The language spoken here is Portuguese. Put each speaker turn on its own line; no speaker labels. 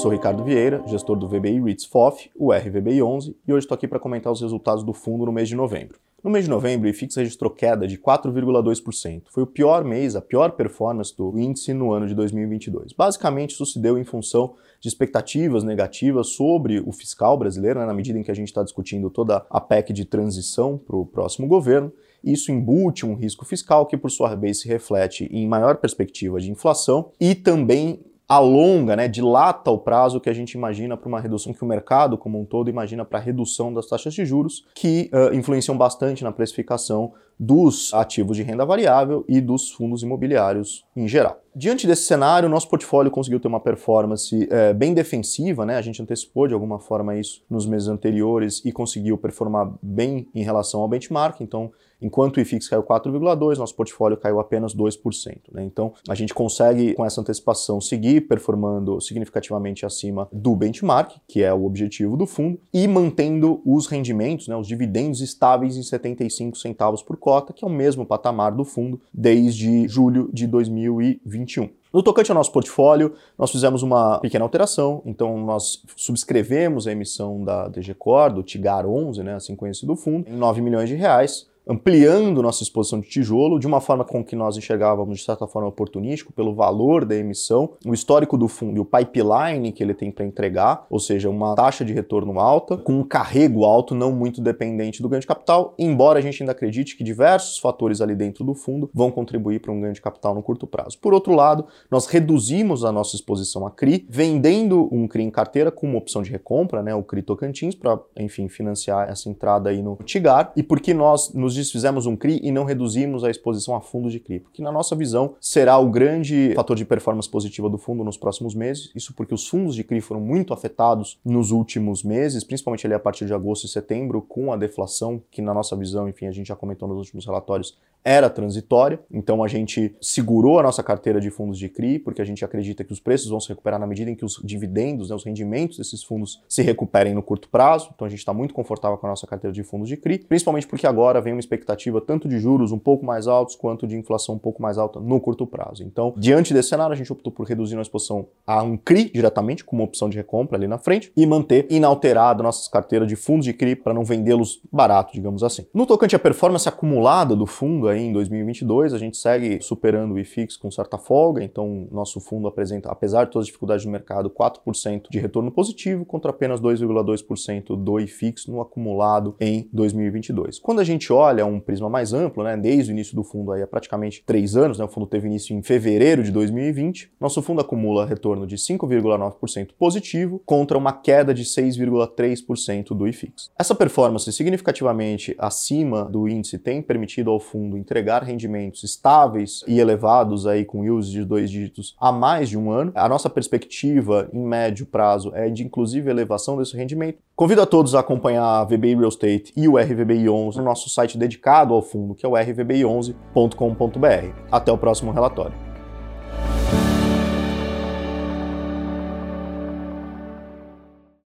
sou Ricardo Vieira, gestor do VBI REITs FOF, o RVBI11, e hoje estou aqui para comentar os resultados do fundo no mês de novembro. No mês de novembro, o IFIX registrou queda de 4,2%. Foi o pior mês, a pior performance do índice no ano de 2022. Basicamente, isso se deu em função de expectativas negativas sobre o fiscal brasileiro, né, na medida em que a gente está discutindo toda a PEC de transição para o próximo governo. Isso embute um risco fiscal que, por sua vez, se reflete em maior perspectiva de inflação e também alonga, né, dilata o prazo que a gente imagina para uma redução, que o mercado como um todo imagina para redução das taxas de juros, que uh, influenciam bastante na precificação dos ativos de renda variável e dos fundos imobiliários em geral. Diante desse cenário, nosso portfólio conseguiu ter uma performance é, bem defensiva, né? A gente antecipou de alguma forma isso nos meses anteriores e conseguiu performar bem em relação ao benchmark. Então, enquanto o IFIX caiu 4,2%, nosso portfólio caiu apenas 2%. Né? Então, a gente consegue, com essa antecipação, seguir performando significativamente acima do benchmark, que é o objetivo do fundo, e mantendo os rendimentos, né, os dividendos estáveis em 75 centavos por cota, que é o mesmo patamar do fundo desde julho de 2020. 2021. No tocante ao nosso portfólio, nós fizemos uma pequena alteração, então nós subscrevemos a emissão da DG Core, do TIGAR 11, né, assim conhecido fundo, em 9 milhões de reais, ampliando nossa exposição de tijolo de uma forma com que nós enxergávamos de certa forma oportunístico pelo valor da emissão, o histórico do fundo e o pipeline que ele tem para entregar, ou seja, uma taxa de retorno alta com um carrego alto não muito dependente do ganho de capital, embora a gente ainda acredite que diversos fatores ali dentro do fundo vão contribuir para um ganho de capital no curto prazo. Por outro lado, nós reduzimos a nossa exposição a CRI, vendendo um CRI em carteira com uma opção de recompra, né, o CRI Tocantins, para, enfim, financiar essa entrada aí no Tigar, e porque nós nos fizemos um CRI e não reduzimos a exposição a fundos de CRI, porque na nossa visão será o grande fator de performance positiva do fundo nos próximos meses, isso porque os fundos de CRI foram muito afetados nos últimos meses, principalmente ali a partir de agosto e setembro, com a deflação, que na nossa visão, enfim, a gente já comentou nos últimos relatórios, era transitória, então a gente segurou a nossa carteira de fundos de CRI, porque a gente acredita que os preços vão se recuperar na medida em que os dividendos, né, os rendimentos desses fundos se recuperem no curto prazo, então a gente está muito confortável com a nossa carteira de fundos de CRI, principalmente porque agora vem uma expectativa tanto de juros um pouco mais altos quanto de inflação um pouco mais alta no curto prazo. Então, diante desse cenário, a gente optou por reduzir a exposição a um CRI diretamente, com uma opção de recompra ali na frente, e manter inalterado nossas carteiras de fundos de CRI para não vendê-los barato, digamos assim. No tocante à performance acumulada do fundo aí em 2022, a gente segue superando o IFIX com certa folga, então nosso fundo apresenta, apesar de todas as dificuldades do mercado, 4% de retorno positivo contra apenas 2,2% do IFIX no acumulado em 2022. Quando a gente olha olha um prisma mais amplo, né, desde o início do fundo aí há praticamente três anos, né, o fundo teve início em fevereiro de 2020, nosso fundo acumula retorno de 5,9% positivo contra uma queda de 6,3% do IFIX. Essa performance significativamente acima do índice tem permitido ao fundo entregar rendimentos estáveis e elevados aí com yields de dois dígitos há mais de um ano. A nossa perspectiva em médio prazo é de inclusive elevação desse rendimento. Convido a todos a acompanhar a VBI Real Estate e o RVBI 11 no nosso site dedicado ao fundo, que é o rvbi11.com.br. Até o próximo relatório.